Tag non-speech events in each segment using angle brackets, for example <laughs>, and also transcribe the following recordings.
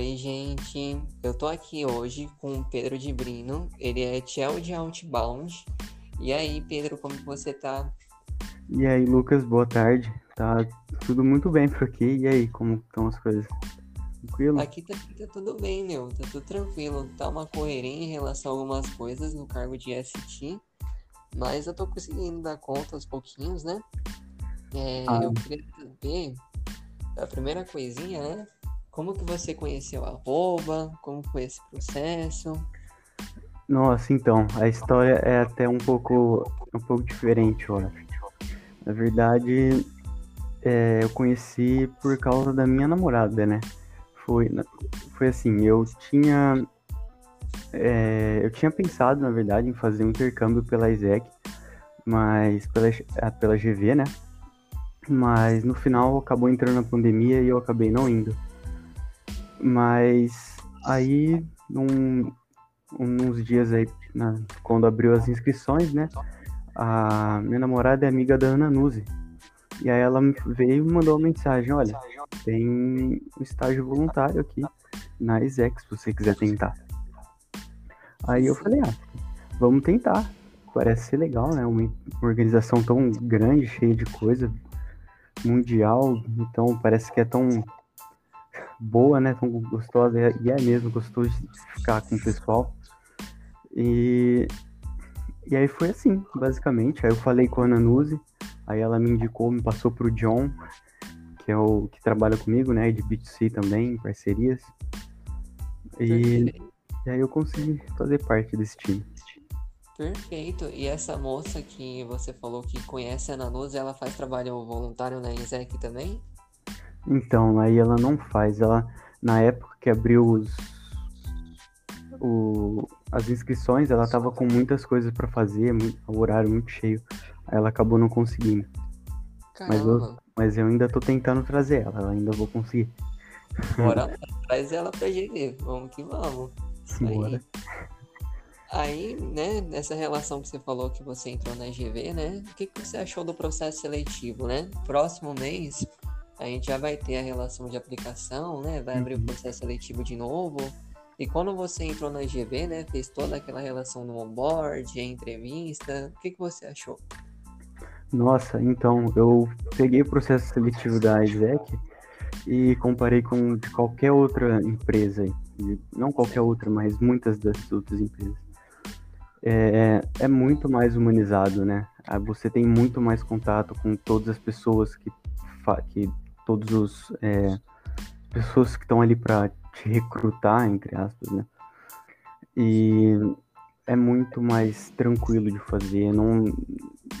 Oi, gente. Eu tô aqui hoje com o Pedro de Brino. Ele é Tchel de Outbound. E aí, Pedro, como você tá? E aí, Lucas, boa tarde. Tá tudo muito bem por aqui. E aí, como estão as coisas? Tranquilo? Aqui tá, tá tudo bem, meu. Tá tudo tranquilo. Tá uma correria em relação a algumas coisas no cargo de ST. Mas eu tô conseguindo dar conta aos pouquinhos, né? É, Ah. Eu queria saber a primeira coisinha, né? Como que você conheceu a arroba? Como foi esse processo? Nossa, então, a história é até um pouco, um pouco diferente, acho. Na verdade, é, eu conheci por causa da minha namorada, né? Foi, foi assim, eu tinha, é, eu tinha pensado, na verdade, em fazer um intercâmbio pela ISEC, mas pela, ah, pela GV, né? Mas no final acabou entrando a pandemia e eu acabei não indo. Mas aí, num, uns dias aí, na- quando abriu as inscrições, né? A minha namorada é amiga da Ana Nuzzi. E aí ela veio e mandou uma mensagem, olha, tem um estágio voluntário aqui na ISEC, se você quiser tentar. Aí eu falei, ah, vamos tentar. Parece ser legal, né? Uma organização tão grande, cheia de coisa, mundial, então parece que é tão boa, né? Tão gostosa, e é mesmo gostoso de ficar com o pessoal. E, e aí foi assim, basicamente. Aí eu falei com a Ana Nuzzi, aí ela me indicou, me passou pro John, que é o que trabalha comigo, né? De B2C também, em parcerias. E, e aí eu consegui fazer parte desse time. Perfeito. E essa moça que você falou que conhece a Nanuz, ela faz trabalho voluntário na ISEC também? Então, aí ela não faz. Ela, na época que abriu os, o, as inscrições, ela tava com muitas coisas pra fazer, muito, o horário muito cheio. Aí ela acabou não conseguindo. Mas eu-. Mas eu ainda tô tentando trazer ela, eu ainda vou conseguir. Bora <laughs> lá, traz ela pra GV. Vamos que vamos. Bora. Aí, né, nessa relação que você falou que você entrou na GV, né? O que, que você achou do processo seletivo, né? Próximo mês, a gente já vai ter a relação de aplicação, né? Vai abrir o Uhum. processo seletivo de novo. E quando você entrou na GV, né? Fez toda aquela relação no onboard, a entrevista. O que, que você achou? Nossa, então, eu peguei o processo seletivo da ISEC e comparei com de qualquer outra empresa, não qualquer outra, mas muitas das outras empresas. É, é muito mais humanizado, né? Ah, Você tem muito mais contato com todas as pessoas que, que todos os é, pessoas que estão ali para te recrutar, entre aspas, né? E é muito mais tranquilo de fazer. Não,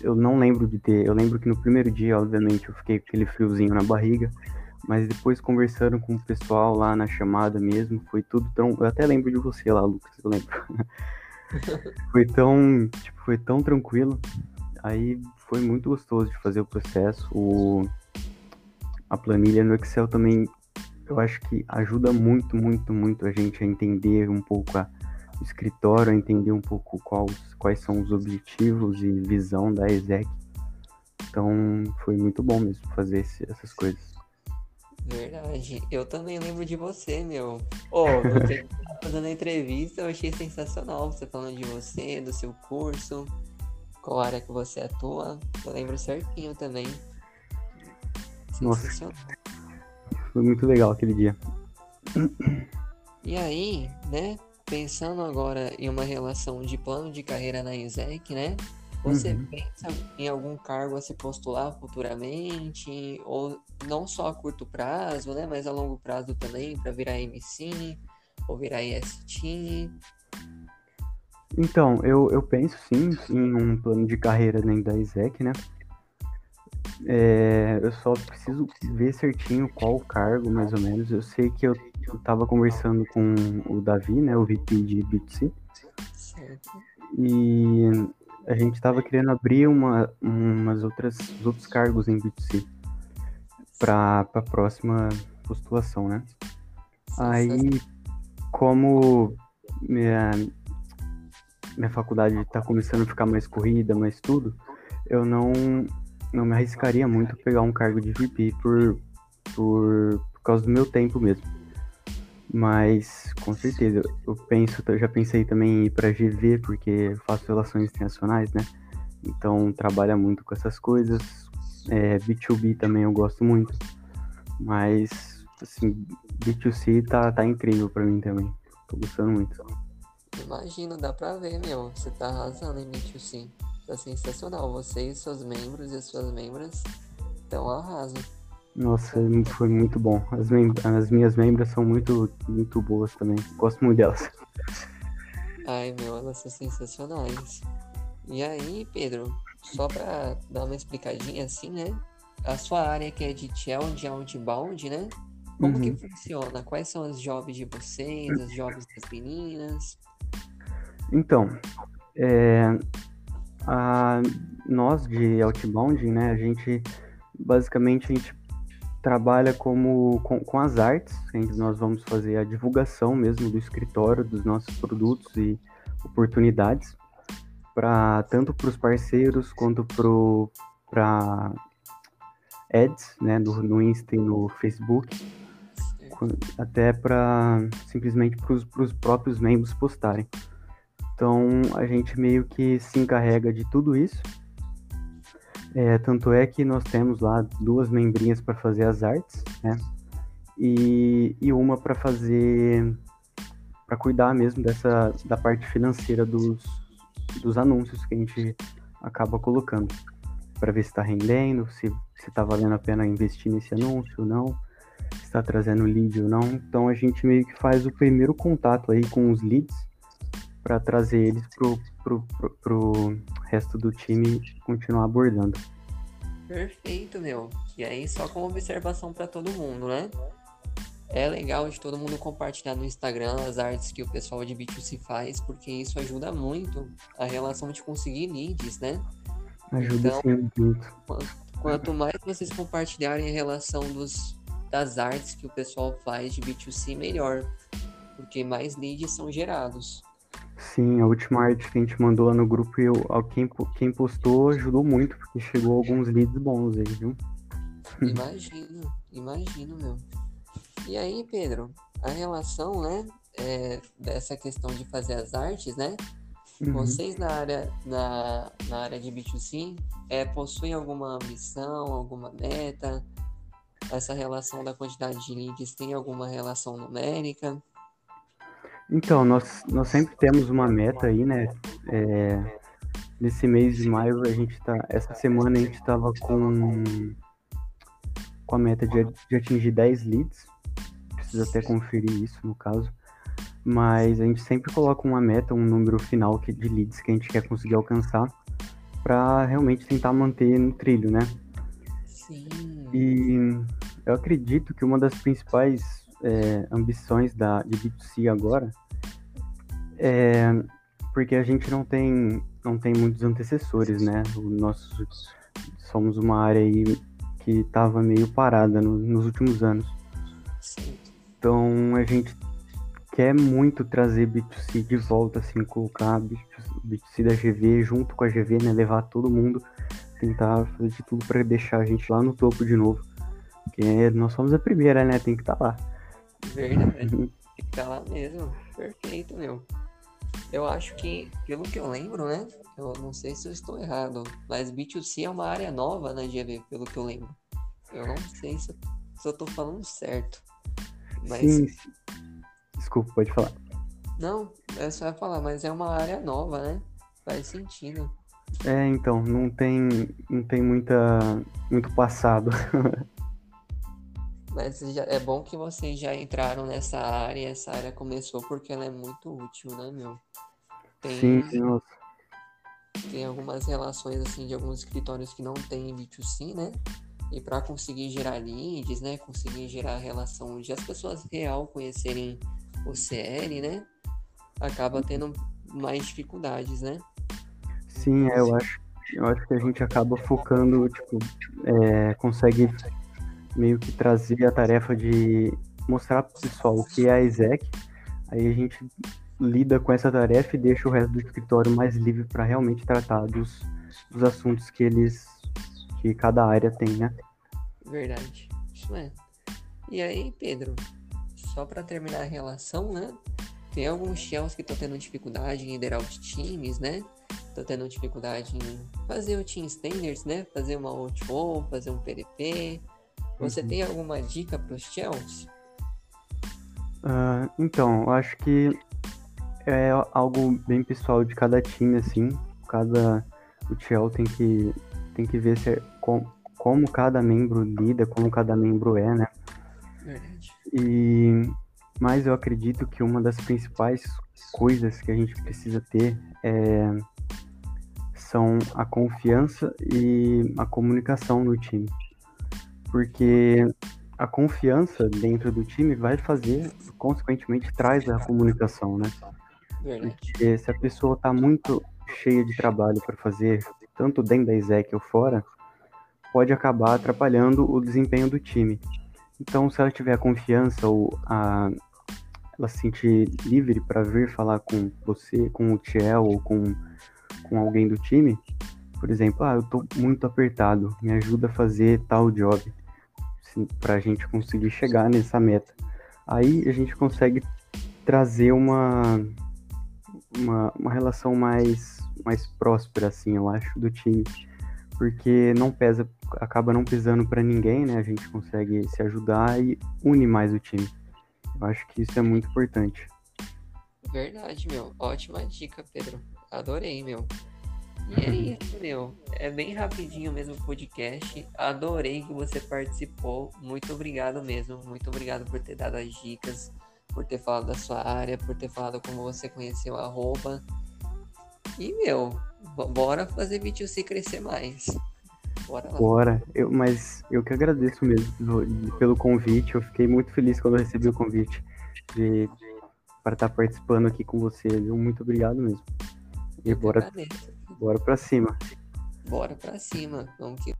eu não lembro de ter. Eu lembro que no primeiro dia, obviamente, eu fiquei com aquele friozinho na barriga, mas depois conversando com o pessoal lá na chamada mesmo, foi tudo tão. Eu até lembro de você lá, Lucas, eu lembro. <laughs> foi tão, tipo, foi tão tranquilo. Aí foi muito gostoso de fazer o processo. O, a planilha no Excel também, eu acho que ajuda muito, muito, muito a gente a entender um pouco a, o escritório, a entender um pouco quais, quais são os objetivos e visão da ESEC. Então foi muito bom mesmo fazer esse- essas coisas. Verdade. Eu também lembro de você, meu. Ô, você que tava fazendo a entrevista, eu achei sensacional você falando de você, do seu curso, qual área que você atua. Eu lembro certinho também. Nossa. Foi muito legal aquele dia. E aí, né, pensando agora em uma relação de plano de carreira na ISEC, né? Você Uhum. pensa em algum cargo a se postular futuramente, ou não só a curto prazo, né, mas a longo prazo também, para virar MC ou virar IST? Então, eu, eu penso sim em um plano de carreira dentro da ISEC, né? É, eu só preciso ver certinho qual o cargo, mais ou menos. Eu sei que eu, eu tava conversando com o Davi, né? O VP de B2C. Certo. E a gente tava querendo abrir uma, umas outras, os outros cargos em B2C para a próxima postulação, né? Aí, como minha, minha faculdade está começando a ficar mais corrida, mais tudo, eu não, não me arriscaria muito pegar um cargo de VP por, por, por causa do meu tempo mesmo. Mas, com certeza, eu penso, eu já pensei também em ir para GV, porque faço relações internacionais, né? Então, trabalha muito com essas coisas. É, B2B também eu gosto muito. Mas, assim, B2C tá, tá incrível para mim também. Tô gostando muito. Imagino, dá pra ver, meu. Você tá arrasando em B2C. Tá sensacional. Você e seus membros e suas membras estão arrasando. Nossa, foi muito bom. As, mem as minhas membras são muito, muito boas também. Gosto muito delas. Ai, meu, elas são sensacionais. E aí, Pedro, só pra dar uma explicadinha assim, né? A sua área que é de challenge outbound, né? Como uhum. que funciona? Quais são as jobs de vocês, as jobs das meninas? Então, é, nós de outbound, né? A gente basicamente a gente trabalha como com, com as artes, onde nós vamos fazer a divulgação mesmo do escritório, dos nossos produtos e oportunidades, para tanto para os parceiros quanto para ads, né, no, no Insta e no Facebook, até para simplesmente para os próprios membros postarem. Então a gente meio que se encarrega de tudo isso é, tanto é que nós temos lá duas membrinhas para fazer as artes, né? E, e uma para fazer para cuidar mesmo dessa da parte financeira dos, dos anúncios que a gente acaba colocando para ver se está rendendo, se está valendo a pena investir nesse anúncio ou não, se está trazendo lead ou não. Então a gente meio que faz o primeiro contato aí com os leads para trazer eles pro, pro, pro, pro resto do time continuar abordando. Perfeito, meu. E aí, só como observação para todo mundo, né? É legal de todo mundo compartilhar no Instagram as artes que o pessoal de B2C faz, porque isso ajuda muito a relação de conseguir leads, né? Ajuda então, sim, muito. Quanto, mais vocês compartilharem a relação dos, das artes que o pessoal faz de B2C, melhor. Porque mais leads são gerados. Sim, a última arte que a gente mandou lá no grupo, eu, quem, quem postou ajudou muito, porque chegou alguns leads bons aí, viu? <laughs> Imagino, imagino, meu. E aí, Pedro, a relação, né, é, dessa questão de fazer as artes, né? Uhum. Vocês na área, na, na área de B2C é, possuem alguma ambição, alguma meta? Essa relação da quantidade de leads tem alguma relação numérica? Então, nós, nós sempre temos uma meta aí, né? É, nesse mês de maio, a gente tá. Essa semana a gente estava com, com a meta de, de atingir 10 leads. Preciso até conferir isso no caso. Mas a gente sempre coloca uma meta, um número final de leads que a gente quer conseguir alcançar para realmente tentar manter no trilho, né? Sim. E eu acredito que uma das principais é, ambições da, de B2C agora é porque a gente não tem, não tem muitos antecessores, né? Nosso, somos uma área aí que estava meio parada no, nos últimos anos. Então a gente quer muito trazer B2C de volta, assim, colocar B2C da GV junto com a GV, né? Levar todo mundo, tentar fazer de tudo para deixar a gente lá no topo de novo. Porque nós somos a primeira, né? Tem que estar tá lá. Verdade. Uhum. Fica lá mesmo. Perfeito, meu. Eu acho que, pelo que eu lembro, né? Eu não sei se eu estou errado, mas B2C é uma área nova na GV, pelo que eu lembro. Eu não sei se eu, se eu tô falando certo. Mas... Sim. Desculpa, pode falar. Não, é só falar, mas é uma área nova, né? Faz sentido. É, então, não tem, não tem muita, muito passado. <laughs> Mas já, é bom que vocês já entraram nessa área e essa área começou porque ela é muito útil, né, meu? Tem, sim, nossa. Tem algumas relações, assim, de alguns escritórios que não tem B2C, né? E para conseguir gerar leads, né? Conseguir gerar relação de as pessoas real conhecerem o CL, né? Acaba tendo mais dificuldades, né? Sim, é, eu acho, eu acho que a gente acaba focando, tipo, é, consegue meio que trazer a tarefa de mostrar para o pessoal o que é a exec. Aí a gente lida com essa tarefa e deixa o resto do escritório mais livre para realmente tratar dos, dos assuntos que eles que cada área tem, né? Verdade. Isso é. E aí, Pedro, só para terminar a relação, né? Tem alguns Shells que estão tendo dificuldade em liderar os times, né? Estão tendo dificuldade em fazer o Team Standards, né? Fazer uma OTO, fazer um PDP. Você uhum. tem alguma dica para os Shells? Uh, então, eu acho que é algo bem pessoal de cada time, assim. Cada. O Shell tem que, tem que ver se é, com, como cada membro lida, como cada membro é, né? Verdade. E mas eu acredito que uma das principais coisas que a gente precisa ter é, são a confiança e a comunicação no time. Porque a confiança dentro do time vai fazer, consequentemente, traz a comunicação, né? Verdade. Porque se a pessoa está muito cheia de trabalho para fazer, tanto dentro da ISEC ou fora, pode acabar atrapalhando o desempenho do time. Então, se ela tiver a confiança ou a, ela se sentir livre para vir falar com você, com o Tiel ou com, com alguém do time, por exemplo, ah, eu tô muito apertado, me ajuda a fazer tal job, assim, para a gente conseguir chegar nessa meta. Aí a gente consegue trazer uma, uma, uma relação mais, mais próspera, assim, eu acho, do time. Porque não pesa, acaba não pesando para ninguém, né? A gente consegue se ajudar e une mais o time. Eu acho que isso é muito importante. Verdade, meu. Ótima dica, Pedro. Adorei, meu. E é isso, meu. É bem rapidinho mesmo o podcast. Adorei que você participou. Muito obrigado mesmo. Muito obrigado por ter dado as dicas, por ter falado da sua área, por ter falado como você conheceu a roupa. E, meu, bora fazer B2C crescer mais. Bora lá. Bora. Eu, mas eu que agradeço mesmo pelo, convite. Eu fiquei muito feliz quando eu recebi o convite de, de para estar participando aqui com você, viu? Muito obrigado mesmo. E eu bora, bora pra cima. Bora pra cima. Vamos que.